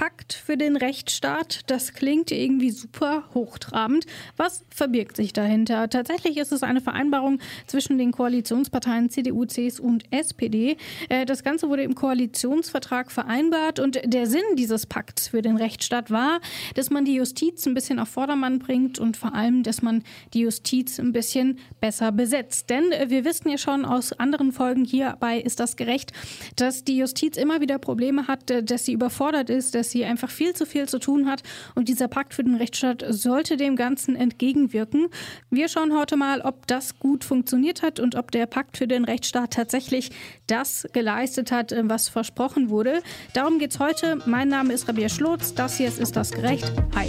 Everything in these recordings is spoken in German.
Pakt für den Rechtsstaat, das klingt irgendwie super hochtrabend. Was verbirgt sich dahinter? Tatsächlich ist es eine Vereinbarung zwischen den Koalitionsparteien CDU, CSU und SPD. Äh, das Ganze wurde im Koalitionsvertrag vereinbart und der Sinn dieses Pakts für den Rechtsstaat war, dass man die Justiz ein bisschen auf Vordermann bringt und vor allem, dass man die Justiz ein bisschen besser besetzt. Denn wir wissen ja schon aus anderen Folgen hierbei ist das gerecht, dass die Justiz immer wieder Probleme hat, dass sie überfordert ist, dass sie einfach viel zu viel zu tun hat. Und dieser Pakt für den Rechtsstaat sollte dem Ganzen entgegenwirken. Wir schauen heute mal, ob das gut funktioniert hat und ob der Pakt für den Rechtsstaat tatsächlich das geleistet hat, äh, was versprochen wurde. Darum geht es heute. Mein Name ist Rabia Schlotz. Das hier ist Ist das gerecht? Hi.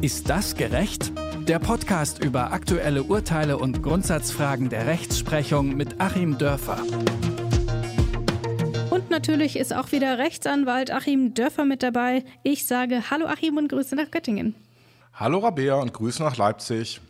Ist das gerecht? Der Podcast über aktuelle Urteile und Grundsatzfragen der Rechtsprechung mit Achim Dörfer. Und natürlich ist auch wieder Rechtsanwalt Achim Dörfer mit dabei. Ich sage Hallo Achim und Grüße nach Göttingen. Hallo Rabea und Grüße nach Leipzig.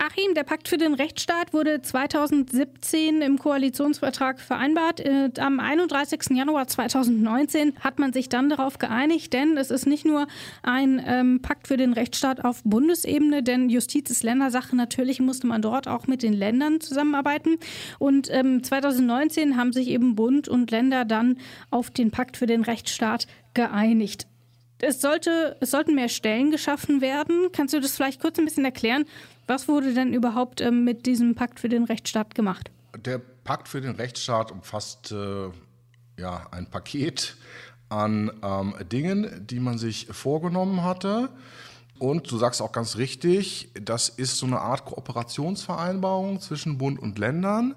Achim, der Pakt für den Rechtsstaat wurde 2017 im Koalitionsvertrag vereinbart. Äh, am 31. Januar 2019 hat man sich dann darauf geeinigt, denn es ist nicht nur ein ähm, Pakt für den Rechtsstaat auf Bundesebene, denn Justiz ist Ländersache. Natürlich musste man dort auch mit den Ländern zusammenarbeiten. Und ähm, 2019 haben sich eben Bund und Länder dann auf den Pakt für den Rechtsstaat geeinigt. Es, sollte, es sollten mehr Stellen geschaffen werden. Kannst du das vielleicht kurz ein bisschen erklären? Was wurde denn überhaupt ähm, mit diesem Pakt für den Rechtsstaat gemacht? Der Pakt für den Rechtsstaat umfasst äh, ja, ein Paket an ähm, Dingen, die man sich vorgenommen hatte. Und du sagst auch ganz richtig, das ist so eine Art Kooperationsvereinbarung zwischen Bund und Ländern.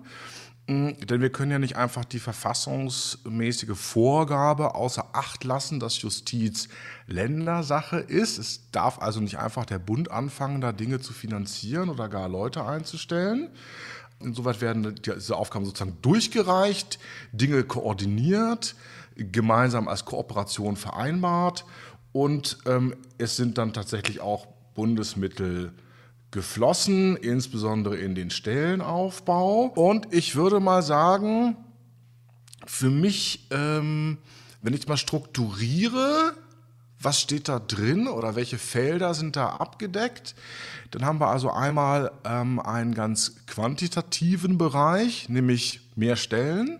Denn wir können ja nicht einfach die verfassungsmäßige Vorgabe außer Acht lassen, dass Justiz Ländersache ist. Es darf also nicht einfach der Bund anfangen, da Dinge zu finanzieren oder gar Leute einzustellen. Insoweit werden diese Aufgaben sozusagen durchgereicht, Dinge koordiniert, gemeinsam als Kooperation vereinbart und ähm, es sind dann tatsächlich auch Bundesmittel geflossen, insbesondere in den Stellenaufbau. Und ich würde mal sagen, für mich, ähm, wenn ich mal strukturiere, was steht da drin oder welche Felder sind da abgedeckt, dann haben wir also einmal ähm, einen ganz quantitativen Bereich, nämlich mehr Stellen.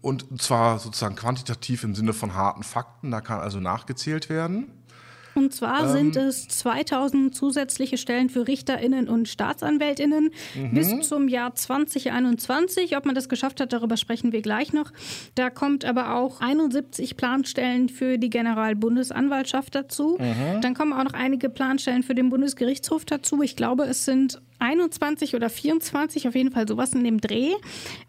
Und zwar sozusagen quantitativ im Sinne von harten Fakten, da kann also nachgezählt werden. Und zwar ähm, sind es 2000 zusätzliche Stellen für RichterInnen und StaatsanwältInnen mhm. bis zum Jahr 2021. Ob man das geschafft hat, darüber sprechen wir gleich noch. Da kommt aber auch 71 Planstellen für die Generalbundesanwaltschaft dazu. Mhm. Dann kommen auch noch einige Planstellen für den Bundesgerichtshof dazu. Ich glaube, es sind 21 oder 24, auf jeden Fall sowas in dem Dreh.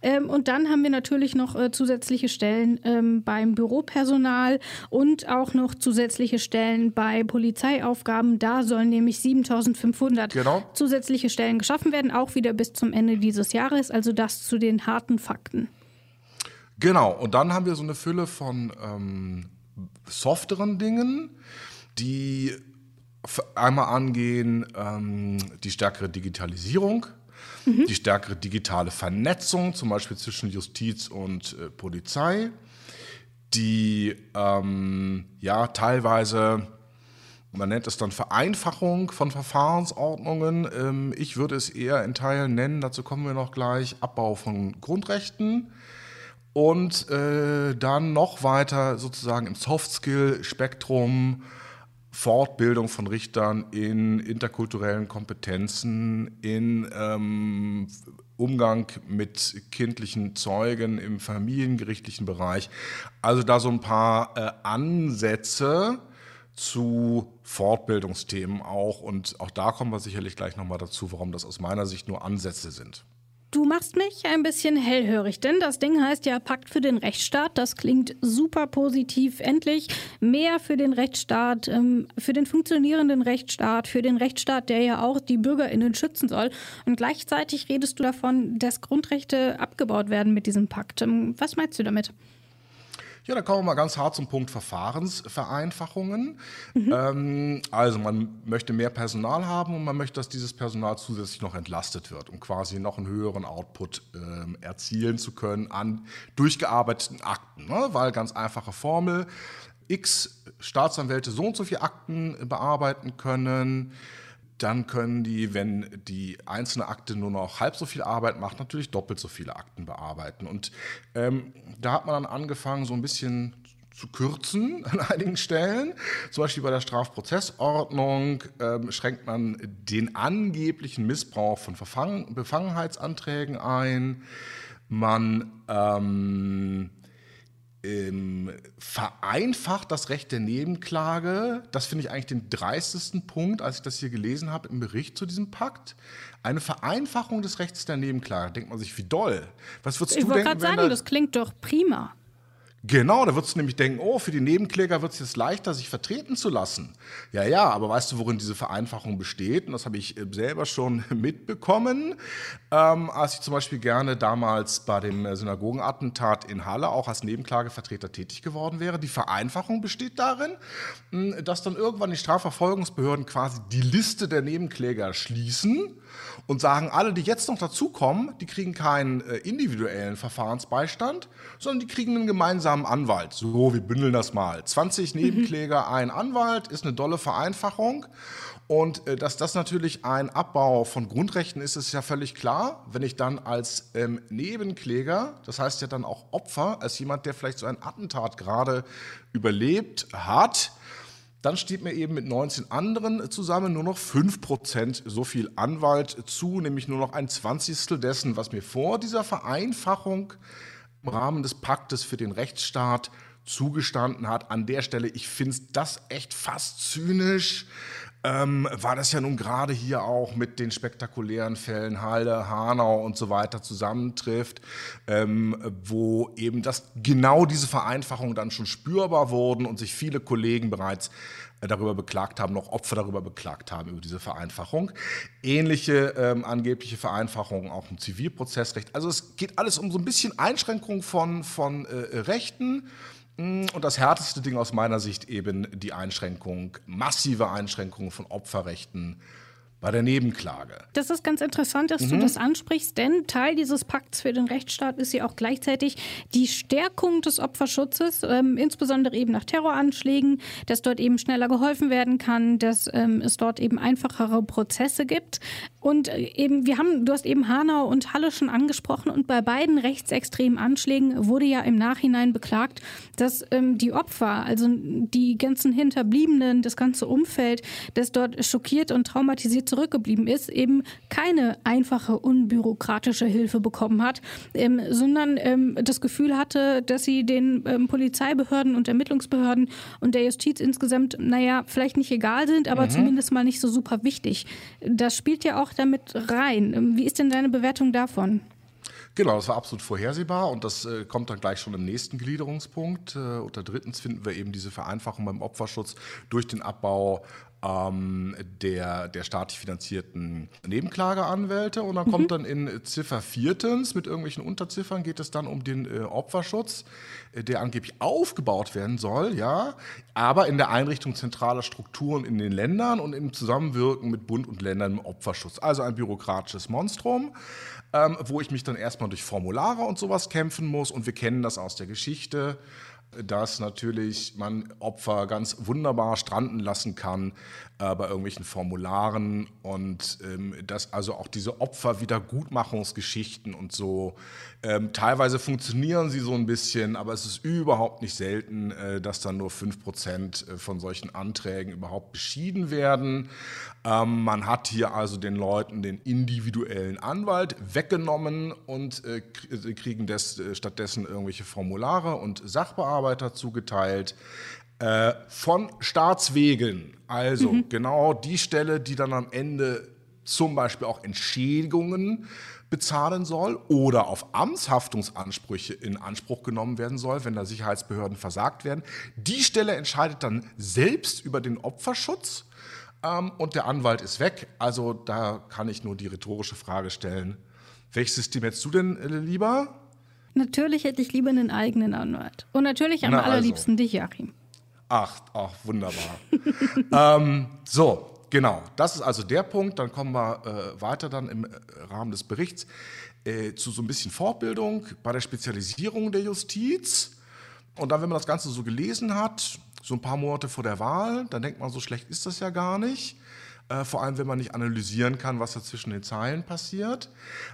Ähm, und dann haben wir natürlich noch äh, zusätzliche Stellen ähm, beim Büropersonal und auch noch zusätzliche Stellen bei Polizeiaufgaben. Da sollen nämlich 7500 genau. zusätzliche Stellen geschaffen werden, auch wieder bis zum Ende dieses Jahres. Also das zu den harten Fakten. Genau, und dann haben wir so eine Fülle von ähm, softeren Dingen, die einmal angehen ähm, die stärkere Digitalisierung, mhm. die stärkere digitale Vernetzung, zum Beispiel zwischen Justiz und äh, Polizei, die ähm, ja teilweise man nennt es dann Vereinfachung von Verfahrensordnungen. Ähm, ich würde es eher in Teilen nennen, dazu kommen wir noch gleich, Abbau von Grundrechten. Und äh, dann noch weiter sozusagen im Soft-Skill-Spektrum Fortbildung von Richtern in interkulturellen Kompetenzen, in ähm, Umgang mit kindlichen Zeugen im familiengerichtlichen Bereich. Also da so ein paar äh, Ansätze zu Fortbildungsthemen auch. Und auch da kommen wir sicherlich gleich nochmal dazu, warum das aus meiner Sicht nur Ansätze sind. Du machst mich ein bisschen hellhörig, denn das Ding heißt ja Pakt für den Rechtsstaat. Das klingt super positiv. Endlich mehr für den Rechtsstaat, ähm, für den funktionierenden Rechtsstaat, für den Rechtsstaat, der ja auch die BürgerInnen schützen soll. Und gleichzeitig redest du davon, dass Grundrechte abgebaut werden mit diesem Pakt. Ähm, was meinst du damit? Ja, da kommen wir mal ganz hart zum Punkt Verfahrensvereinfachungen. Mhm. Ähm, also man möchte mehr Personal haben und man möchte, dass dieses Personal zusätzlich noch entlastet wird, um quasi noch einen höheren Output ähm, erzielen zu können an durchgearbeiteten Akten. Ne? Weil ganz einfache Formel, X Staatsanwälte so und so viele Akten bearbeiten können. Dann können die, wenn die einzelne Akte nur noch halb so viel Arbeit macht, natürlich doppelt so viele Akten bearbeiten. Und ähm, da hat man dann angefangen, so ein bisschen zu kürzen an einigen Stellen. Zum Beispiel bei der Strafprozessordnung ähm, schränkt man den angeblichen Missbrauch von Verfang Befangenheitsanträgen ein. Man ähm, ähm, vereinfacht das Recht der Nebenklage. Das finde ich eigentlich den dreistesten Punkt, als ich das hier gelesen habe im Bericht zu diesem Pakt. Eine Vereinfachung des Rechts der Nebenklage. Denkt man sich, wie doll. Was würdest ich du denken? Ich wollte gerade sagen, das klingt doch prima. Genau, da würdest du nämlich denken, oh, für die Nebenkläger wird es jetzt leichter, sich vertreten zu lassen. Ja, ja, aber weißt du, worin diese Vereinfachung besteht? Und das habe ich äh, selber schon mitbekommen, ähm, als ich zum Beispiel gerne damals bei dem äh, Synagogenattentat in Halle auch als Nebenklagevertreter tätig geworden wäre. Die Vereinfachung besteht darin, dass dann irgendwann die Strafverfolgungsbehörden quasi die Liste der Nebenkläger schließen und sagen, alle, die jetzt noch dazukommen, die kriegen keinen äh, individuellen Verfahrensbeistand, sondern die kriegen einen gemeinsamen Anwalt. So, wir bündeln das mal. 20 mhm. Nebenkläger, mhm. ein Anwalt ist eine dolle Vereinfachung. Und äh, dass das natürlich ein Abbau von Grundrechten ist, ist ja völlig klar. Wenn ich dann als ähm, Nebenkläger, das heißt ja dann auch Opfer, als jemand, der vielleicht so ein Attentat gerade überlebt hat, dann steht mir eben mit 19 anderen zusammen nur noch 5% so viel Anwalt zu, nämlich nur noch ein Zwanzigstel dessen, was mir vor dieser Vereinfachung im Rahmen des Paktes für den Rechtsstaat zugestanden hat. An der Stelle, ich finde das echt fast zynisch ähm, war das ja nun gerade hier auch mit den spektakulären Fällen Halde, Hanau und so weiter zusammentrifft, ähm, wo eben das genau diese Vereinfachungen dann schon spürbar wurden und sich viele Kollegen bereits äh, darüber beklagt haben, noch Opfer darüber beklagt haben, über diese Vereinfachung. Ähnliche ähm, angebliche Vereinfachungen auch im Zivilprozessrecht. Also es geht alles um so ein bisschen Einschränkung von, von äh, Rechten und das härteste Ding aus meiner Sicht eben die Einschränkung, massive Einschränkung von Opferrechten bei der Nebenklage. Das ist ganz interessant, dass mhm. du das ansprichst, denn Teil dieses Pakts für den Rechtsstaat ist ja auch gleichzeitig die Stärkung des Opferschutzes, ähm, insbesondere eben nach Terroranschlägen, dass dort eben schneller geholfen werden kann, dass ähm, es dort eben einfachere Prozesse gibt. Und äh, eben, wir haben, du hast eben Hanau und Halle schon angesprochen und bei beiden rechtsextremen Anschlägen wurde ja im Nachhinein beklagt, dass ähm, die Opfer, also die ganzen Hinterbliebenen, das ganze Umfeld, das dort schockiert und traumatisiert zurückgeblieben ist, eben keine einfache, unbürokratische Hilfe bekommen hat, ähm, sondern ähm, das Gefühl hatte, dass sie den ähm, Polizeibehörden und Ermittlungsbehörden und der Justiz insgesamt, naja, vielleicht nicht egal sind, aber mhm. zumindest mal nicht so super wichtig. Das spielt ja auch damit rein. Ähm, wie ist denn deine Bewertung davon? Genau, das war absolut vorhersehbar und das äh, kommt dann gleich schon im nächsten Gliederungspunkt. Äh, unter drittens finden wir eben diese Vereinfachung beim Opferschutz durch den Abbau ähm, der, der staatlich finanzierten Nebenklageanwälte. Und dann mhm. kommt dann in Ziffer viertens mit irgendwelchen Unterziffern geht es dann um den äh, Opferschutz, äh, der angeblich aufgebaut werden soll, ja, aber in der Einrichtung zentraler Strukturen in den Ländern und im Zusammenwirken mit Bund und Ländern im Opferschutz. Also ein bürokratisches Monstrum. Ähm, wo ich mich dann erstmal durch Formulare und sowas kämpfen muss. Und wir kennen das aus der Geschichte dass natürlich man Opfer ganz wunderbar stranden lassen kann äh, bei irgendwelchen Formularen und ähm, dass also auch diese Opferwiedergutmachungsgeschichten und so, ähm, teilweise funktionieren sie so ein bisschen, aber es ist überhaupt nicht selten, äh, dass dann nur 5% äh, von solchen Anträgen überhaupt beschieden werden. Ähm, man hat hier also den Leuten den individuellen Anwalt weggenommen und äh, kriegen des, äh, stattdessen irgendwelche Formulare und Sachbearbeiter zugeteilt. Äh, von Staatswegen. Also mhm. genau die Stelle, die dann am Ende zum Beispiel auch Entschädigungen bezahlen soll oder auf Amtshaftungsansprüche in Anspruch genommen werden soll, wenn da Sicherheitsbehörden versagt werden. Die Stelle entscheidet dann selbst über den Opferschutz ähm, und der Anwalt ist weg. Also da kann ich nur die rhetorische Frage stellen, welches System hättest du denn äh, lieber? Natürlich hätte ich lieber einen eigenen Anwalt. Und natürlich am Na allerliebsten also. dich, Joachim. Ach, ach wunderbar. ähm, so, genau. Das ist also der Punkt. Dann kommen wir äh, weiter dann im äh, Rahmen des Berichts äh, zu so ein bisschen Fortbildung bei der Spezialisierung der Justiz. Und dann, wenn man das Ganze so gelesen hat, so ein paar Monate vor der Wahl. Dann denkt man, so schlecht ist das ja gar nicht. Äh, vor allem, wenn man nicht analysieren kann, was da zwischen den Zeilen passiert.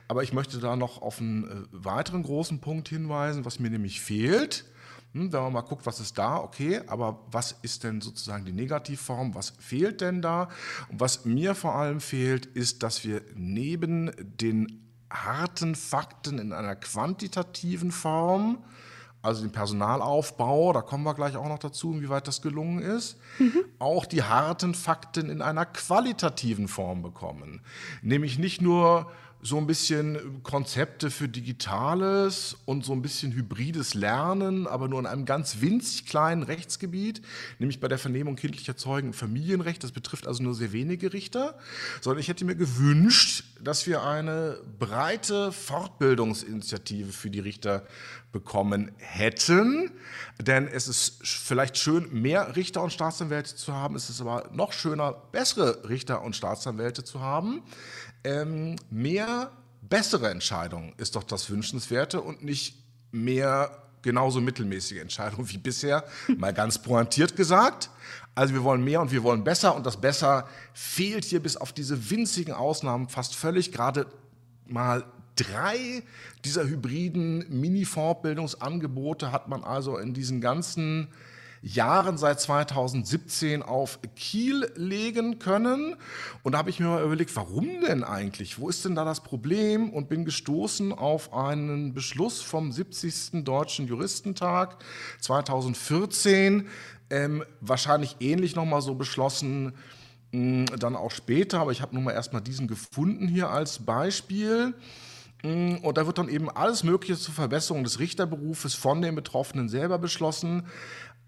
Aber ich möchte da noch auf einen äh, weiteren großen Punkt hinweisen, was mir nämlich fehlt. Hm, wenn man mal guckt, was ist da, okay, aber was ist denn sozusagen die Negativform? Was fehlt denn da? Und was mir vor allem fehlt, ist, dass wir neben den harten Fakten in einer quantitativen Form also den Personalaufbau, da kommen wir gleich auch noch dazu, inwieweit das gelungen ist, mhm. auch die harten Fakten in einer qualitativen Form bekommen. Nämlich nicht nur so ein bisschen Konzepte für Digitales und so ein bisschen hybrides Lernen, aber nur in einem ganz winzig kleinen Rechtsgebiet, nämlich bei der Vernehmung kindlicher Zeugen Familienrecht. Das betrifft also nur sehr wenige Richter, sondern ich hätte mir gewünscht, dass wir eine breite Fortbildungsinitiative für die Richter bekommen hätten. Denn es ist vielleicht schön, mehr Richter und Staatsanwälte zu haben. Es ist aber noch schöner, bessere Richter und Staatsanwälte zu haben ähm, mehr bessere Entscheidungen ist doch das Wünschenswerte und nicht mehr genauso mittelmäßige Entscheidungen wie bisher, mal ganz pointiert gesagt. Also wir wollen mehr und wir wollen besser und das Besser fehlt hier bis auf diese winzigen Ausnahmen fast völlig. Gerade mal drei dieser hybriden Mini-Fortbildungsangebote hat man also in diesen ganzen Jahren seit 2017 auf Kiel legen können. Und da habe ich mir mal überlegt, warum denn eigentlich? Wo ist denn da das Problem? Und bin gestoßen auf einen Beschluss vom 70. Deutschen Juristentag 2014, ähm, wahrscheinlich ähnlich nochmal so beschlossen, mh, dann auch später, aber ich habe nun mal erstmal diesen gefunden hier als Beispiel. Und da wird dann eben alles Mögliche zur Verbesserung des Richterberufes von den Betroffenen selber beschlossen.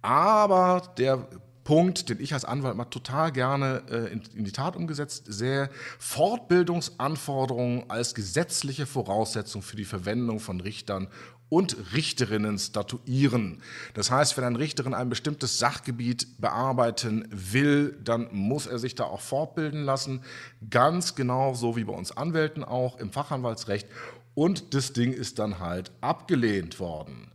Aber der Punkt, den ich als Anwalt mal total gerne äh, in, in, die Tat umgesetzt sehe, Fortbildungsanforderungen als gesetzliche Voraussetzung für die Verwendung von Richtern und Richterinnen statuieren. Das heißt, wenn ein Richterin ein bestimmtes Sachgebiet bearbeiten will, dann muss er sich da auch fortbilden lassen. Ganz genau so wie bei uns Anwälten auch im Fachanwaltsrecht. Und das Ding ist dann halt abgelehnt worden.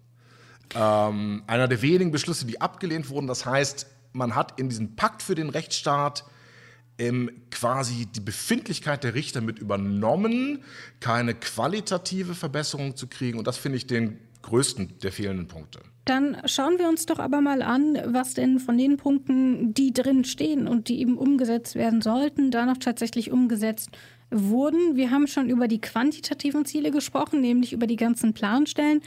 Ähm, einer der wenigen Beschlüsse, die abgelehnt wurden. Das heißt, man hat in diesem Pakt für den Rechtsstaat ähm, quasi die Befindlichkeit der Richter mit übernommen, keine qualitative Verbesserung zu kriegen. Und das finde ich den größten der fehlenden Punkte. Dann schauen wir uns doch aber mal an, was denn von den Punkten, die drin stehen und die eben umgesetzt werden sollten, da noch tatsächlich umgesetzt wurden. Wir haben schon über die quantitativen Ziele gesprochen, nämlich über die ganzen Planstellen,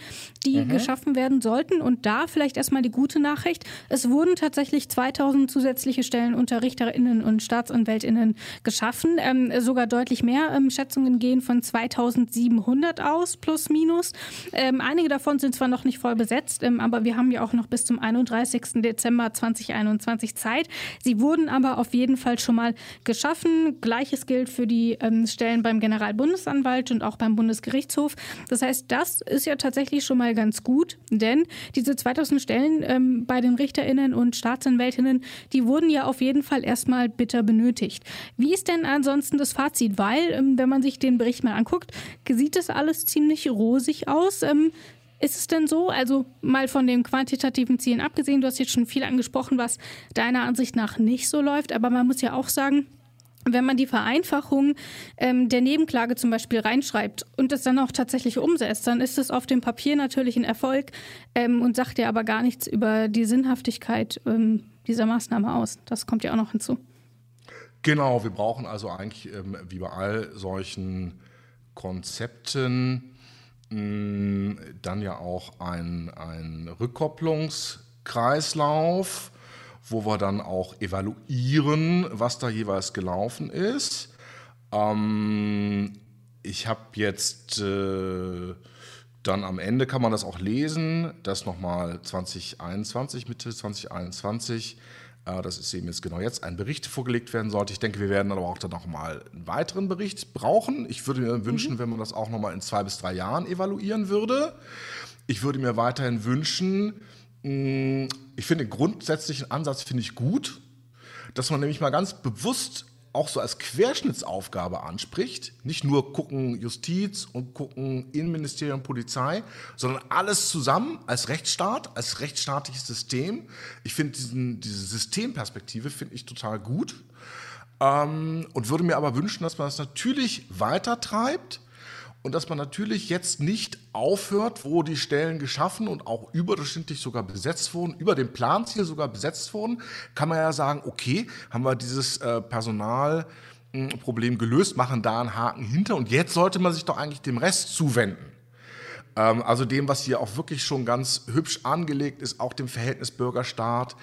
die mhm. geschaffen werden sollten. Und da vielleicht erstmal die gute Nachricht. Es wurden tatsächlich 2000 zusätzliche Stellen unter Richterinnen und Staatsanwältinnen geschaffen. Ähm, sogar deutlich mehr. Ähm, Schätzungen gehen von 2700 aus, plus minus. Ähm, einige davon sind zwar noch nicht voll besetzt, ähm, aber wir haben ja auch noch bis zum 31. Dezember 2021 Zeit. Sie wurden aber auf jeden Fall schon mal geschaffen. Gleiches gilt für die ähm, Stellen beim Generalbundesanwalt und auch beim Bundesgerichtshof. Das heißt, das ist ja tatsächlich schon mal ganz gut, denn diese 2000 Stellen ähm, bei den Richterinnen und Staatsanwältinnen, die wurden ja auf jeden Fall erstmal bitter benötigt. Wie ist denn ansonsten das Fazit? Weil, ähm, wenn man sich den Bericht mal anguckt, sieht das alles ziemlich rosig aus. Ähm, ist es denn so, also mal von den quantitativen Zielen abgesehen, du hast jetzt schon viel angesprochen, was deiner Ansicht nach nicht so läuft, aber man muss ja auch sagen, wenn man die Vereinfachung ähm, der Nebenklage zum Beispiel reinschreibt und das dann auch tatsächlich umsetzt, dann ist es auf dem Papier natürlich ein Erfolg ähm, und sagt ja aber gar nichts über die Sinnhaftigkeit ähm, dieser Maßnahme aus. Das kommt ja auch noch hinzu. Genau, wir brauchen also eigentlich ähm, wie bei all solchen Konzepten mh, dann ja auch einen Rückkopplungskreislauf wo wir dann auch evaluieren, was da jeweils gelaufen ist. Ähm, ich habe jetzt äh, dann am Ende kann man das auch lesen, dass nochmal 2021, Mitte 2021, äh, das ist eben jetzt genau jetzt, ein Bericht vorgelegt werden sollte. Ich denke, wir werden aber auch dann nochmal einen weiteren Bericht brauchen. Ich würde mir wünschen, mhm. wenn man das auch nochmal in zwei bis drei Jahren evaluieren würde. Ich würde mir weiterhin wünschen, ich finde den grundsätzlichen Ansatz finde ich gut, dass man nämlich mal ganz bewusst auch so als Querschnittsaufgabe anspricht. Nicht nur gucken Justiz und gucken Innenministerium, Polizei, sondern alles zusammen als Rechtsstaat, als rechtsstaatliches System. Ich finde diese Systemperspektive finde ich total gut ähm, und würde mir aber wünschen, dass man das natürlich weiter treibt und dass man natürlich jetzt nicht aufhört, wo die Stellen geschaffen und auch überdurchschnittlich sogar besetzt wurden, über dem Planziel sogar besetzt wurden, kann man ja sagen, okay, haben wir dieses äh, Personalproblem gelöst, machen da einen Haken hinter und jetzt sollte man sich doch eigentlich dem Rest zuwenden. Ähm, also dem, was hier auch wirklich schon ganz hübsch angelegt ist, auch dem Verhältnis Bürgerstaat,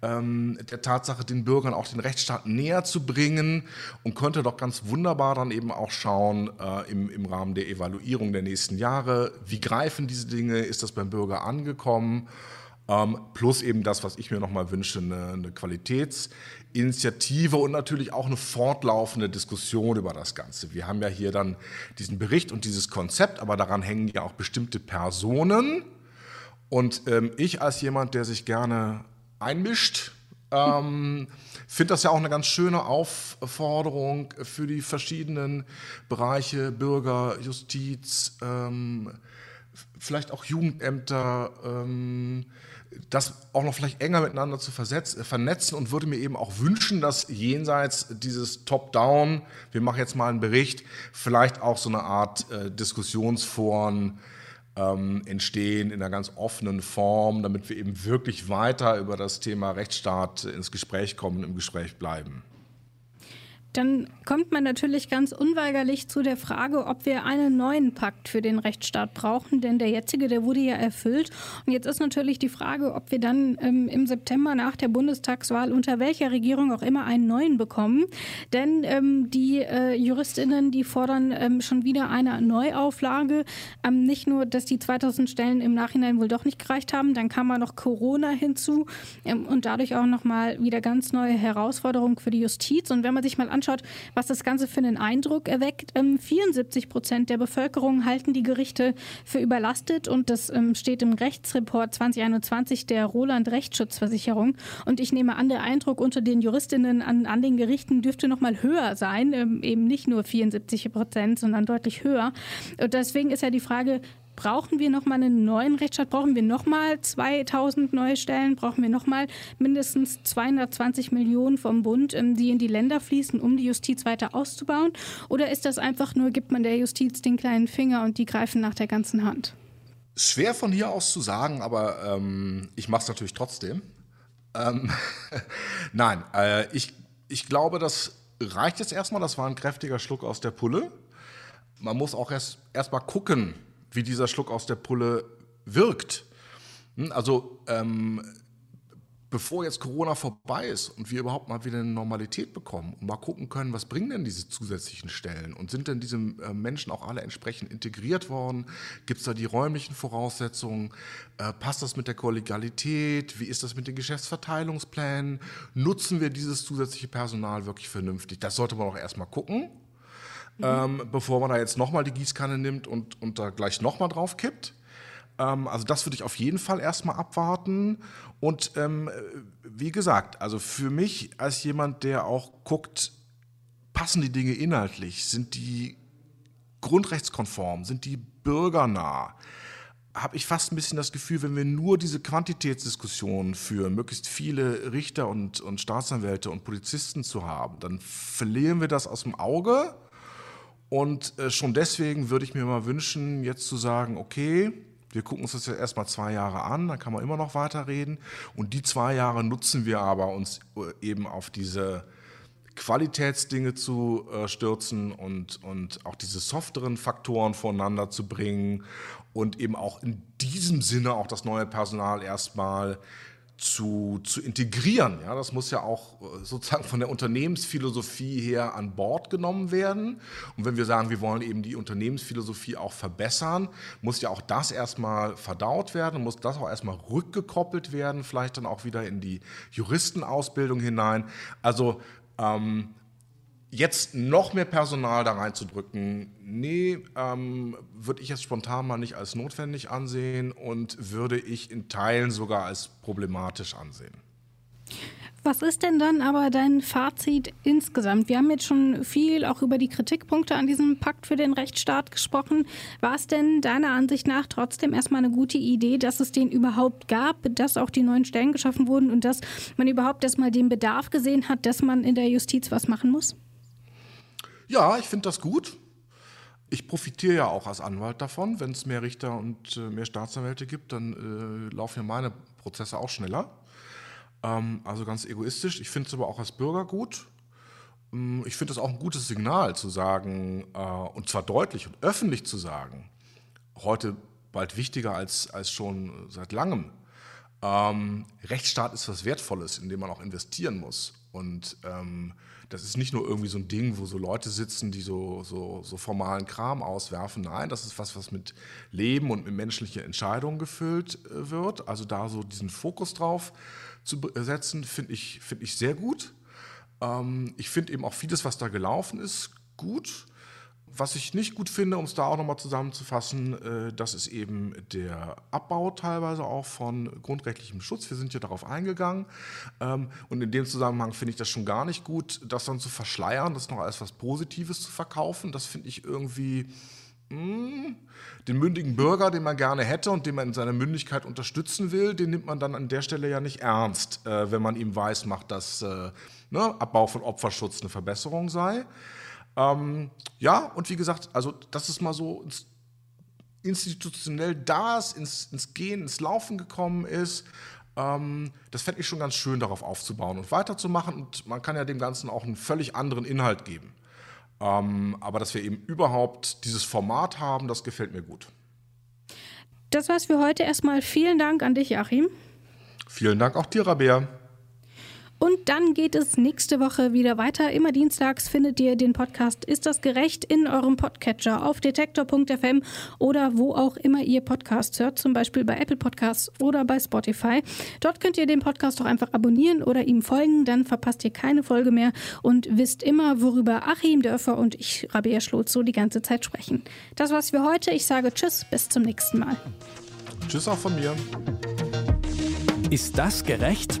ähm, der Tatsache, den Bürgern auch den Rechtsstaat näher zu bringen und konnte doch ganz wunderbar dann eben auch schauen äh, im, im Rahmen der Evaluierung der nächsten Jahre, wie greifen diese Dinge, ist das beim Bürger angekommen, ähm, plus eben das, was ich mir nochmal wünsche, eine, eine Qualitätsinitiative und natürlich auch eine fortlaufende Diskussion über das Ganze. Wir haben ja hier dann diesen Bericht und dieses Konzept, aber daran hängen ja auch bestimmte Personen. Und ähm, ich als jemand, der sich gerne einmischt. Ähm, Finde das ja auch eine ganz schöne Aufforderung für die verschiedenen Bereiche, Bürger, Justiz, ähm, vielleicht auch Jugendämter, ähm, das auch noch vielleicht enger miteinander zu vernetzen und würde mir eben auch wünschen, dass jenseits dieses Top-Down, wir machen jetzt mal einen Bericht, vielleicht auch so eine Art äh, Diskussionsforen ähm, entstehen in einer ganz offenen Form, damit wir eben wirklich weiter über das Thema Rechtsstaat ins Gespräch kommen, im Gespräch bleiben dann kommt man natürlich ganz unweigerlich zu der Frage, ob wir einen neuen Pakt für den Rechtsstaat brauchen, denn der jetzige, der wurde ja erfüllt. Und jetzt ist natürlich die Frage, ob wir dann ähm, im September nach der Bundestagswahl unter welcher Regierung auch immer einen neuen bekommen. Denn ähm, die äh, Juristinnen, die fordern ähm, schon wieder eine Neuauflage. Ähm, nicht nur, dass die 2000 Stellen im Nachhinein wohl doch nicht gereicht haben, dann kam mal noch Corona hinzu ähm, und dadurch auch nochmal wieder ganz neue Herausforderungen für die Justiz. Und wenn man sich mal anschaut, anschaut, was das Ganze für einen Eindruck erweckt. 74 ähm, Prozent der Bevölkerung halten die Gerichte für überlastet und das ähm, steht im Rechtsreport 2021 der Roland Rechtsschutzversicherung. Und ich nehme an, der Eindruck unter den Juristinnen an, an den Gerichten dürfte noch mal höher sein, ähm, eben nicht nur 74 Prozent, sondern deutlich höher. Und deswegen ist ja die Frage, Brauchen wir nochmal einen neuen Rechtsstaat? Brauchen wir nochmal 2000 neue Stellen? Brauchen wir nochmal mindestens 220 Millionen vom Bund, ähm, die in die Länder fließen, um die Justiz weiter auszubauen? Oder ist das einfach nur, gibt man der Justiz den kleinen Finger und die greifen nach der ganzen Hand? Schwer von hier aus zu sagen, aber ähm, ich mache es natürlich trotzdem. Ähm, Nein, äh, ich, ich glaube, das reicht jetzt erstmal. Das war ein kräftiger Schluck aus der Pulle. Man muss auch erst, erst mal gucken, wie dieser Schluck aus der Pulle wirkt. Hm, also ähm, bevor jetzt Corona vorbei ist und wir überhaupt mal wieder eine Normalität bekommen und mal gucken können, was bringen denn diese zusätzlichen Stellen und sind denn diese äh, Menschen auch alle entsprechend integriert worden? Gibt es da die räumlichen Voraussetzungen? Äh, passt das mit der Kollegialität? Wie ist das mit den Geschäftsverteilungsplänen? Nutzen wir dieses zusätzliche Personal wirklich vernünftig? Das sollte man auch erstmal gucken mhm. ähm, bevor man da jetzt nochmal die Gießkanne nimmt und, und da gleich nochmal drauf kippt. Ähm, also das würde ich auf jeden Fall erstmal abwarten. Und ähm, wie gesagt, also für mich als jemand, der auch guckt, passen die Dinge inhaltlich, sind die grundrechtskonform, sind die bürgernah, habe ich fast ein bisschen das Gefühl, wenn wir nur diese Quantitätsdiskussionen führen, möglichst viele Richter und, und Staatsanwälte und Polizisten zu haben, dann verlieren wir das aus dem Auge und äh, schon deswegen würde ich mir mal wünschen, jetzt zu sagen, okay, wir gucken uns das jetzt erstmal zwei Jahre an, dann kann man immer noch weiterreden. Und die zwei Jahre nutzen wir aber, uns äh, eben auf diese Qualitätsdinge zu äh, stürzen und, und auch diese softeren Faktoren voneinander zu bringen und eben auch in diesem Sinne auch das neue Personal erstmal zu, zu integrieren. Ja, das muss ja auch äh, sozusagen von der Unternehmensphilosophie her an Bord genommen werden. Und wenn wir sagen, wir wollen eben die Unternehmensphilosophie auch verbessern, muss ja auch das erstmal verdaut werden, muss das auch erstmal rückgekoppelt werden, vielleicht dann auch wieder in die Juristenausbildung hinein. Also ähm, jetzt noch mehr Personal da reinzudrücken, nee, ähm, würde ich jetzt spontan mal nicht als notwendig ansehen und würde ich in Teilen sogar als problematisch ansehen. Was ist denn dann aber dein Fazit insgesamt? Wir haben jetzt schon viel auch über die Kritikpunkte an diesem Pakt für den Rechtsstaat gesprochen. War es denn deiner Ansicht nach trotzdem erstmal eine gute Idee, dass es den überhaupt gab, dass auch die neuen Stellen geschaffen wurden und dass man überhaupt erstmal den Bedarf gesehen hat, dass man in der Justiz was machen muss? Ja, ich finde das gut. Ich profitiere ja auch als Anwalt davon. Wenn es mehr Richter und äh, mehr Staatsanwälte gibt, dann äh, laufen ja meine Prozesse auch schneller. Ähm, also ganz egoistisch. Ich finde es aber auch als Bürger gut. Ähm, ich finde es auch ein gutes Signal zu sagen, äh, und zwar deutlich und öffentlich zu sagen, heute bald wichtiger als, als schon seit langem. Ähm, Rechtsstaat ist was Wertvolles, in dem man auch investieren muss. Und ähm, das ist nicht nur irgendwie so ein Ding, wo so Leute sitzen, die so, so, so formalen Kram auswerfen. Nein, das ist was, was mit Leben und mit menschlichen Entscheidungen gefüllt äh, wird. Also da so diesen Fokus drauf zu setzen, finde ich, find ich sehr gut. Ähm, ich finde eben auch vieles, was da gelaufen ist, gut. Was ich nicht gut finde, um es da auch nochmal zusammenzufassen, äh, das ist eben der Abbau teilweise auch von grundrechtlichem Schutz. Wir sind ja darauf eingegangen. Ähm, und in dem Zusammenhang finde ich das schon gar nicht gut, das dann zu verschleiern, das noch als was Positives zu verkaufen. Das finde ich irgendwie hm, den mündigen Bürger, den man gerne hätte und den man in seiner Mündigkeit unterstützen will, den nimmt man dann an der Stelle ja nicht ernst, äh, wenn man ihm weiß macht, dass äh, ne, Abbau von Opferschutz eine Verbesserung sei. Ähm, ja, und wie gesagt, also das ist mal so ins, institutionell da ist, ins, ins Gehen, ins Laufen gekommen ist. Ähm, das fände ich schon ganz schön, darauf aufzubauen und weiterzumachen. Und man kann ja dem Ganzen auch einen völlig anderen Inhalt geben. Ähm, aber dass wir eben überhaupt dieses Format haben, das gefällt mir gut. Das war's für heute erstmal. Vielen Dank an dich, Achim. Vielen Dank auch dir, Rabea. Und dann geht es nächste Woche wieder weiter. Immer dienstags findet ihr den Podcast Ist das gerecht in eurem Podcatcher auf detektor.fm oder wo auch immer ihr Podcasts hört, zum Beispiel bei Apple Podcasts oder bei Spotify. Dort könnt ihr den Podcast auch einfach abonnieren oder ihm folgen, dann verpasst ihr keine Folge mehr und wisst immer, worüber Achim Dörfer und ich, Rabea Schlotz, so die ganze Zeit sprechen. Das war's für heute. Ich sage Tschüss, bis zum nächsten Mal. Tschüss auch von mir. Ist das gerecht?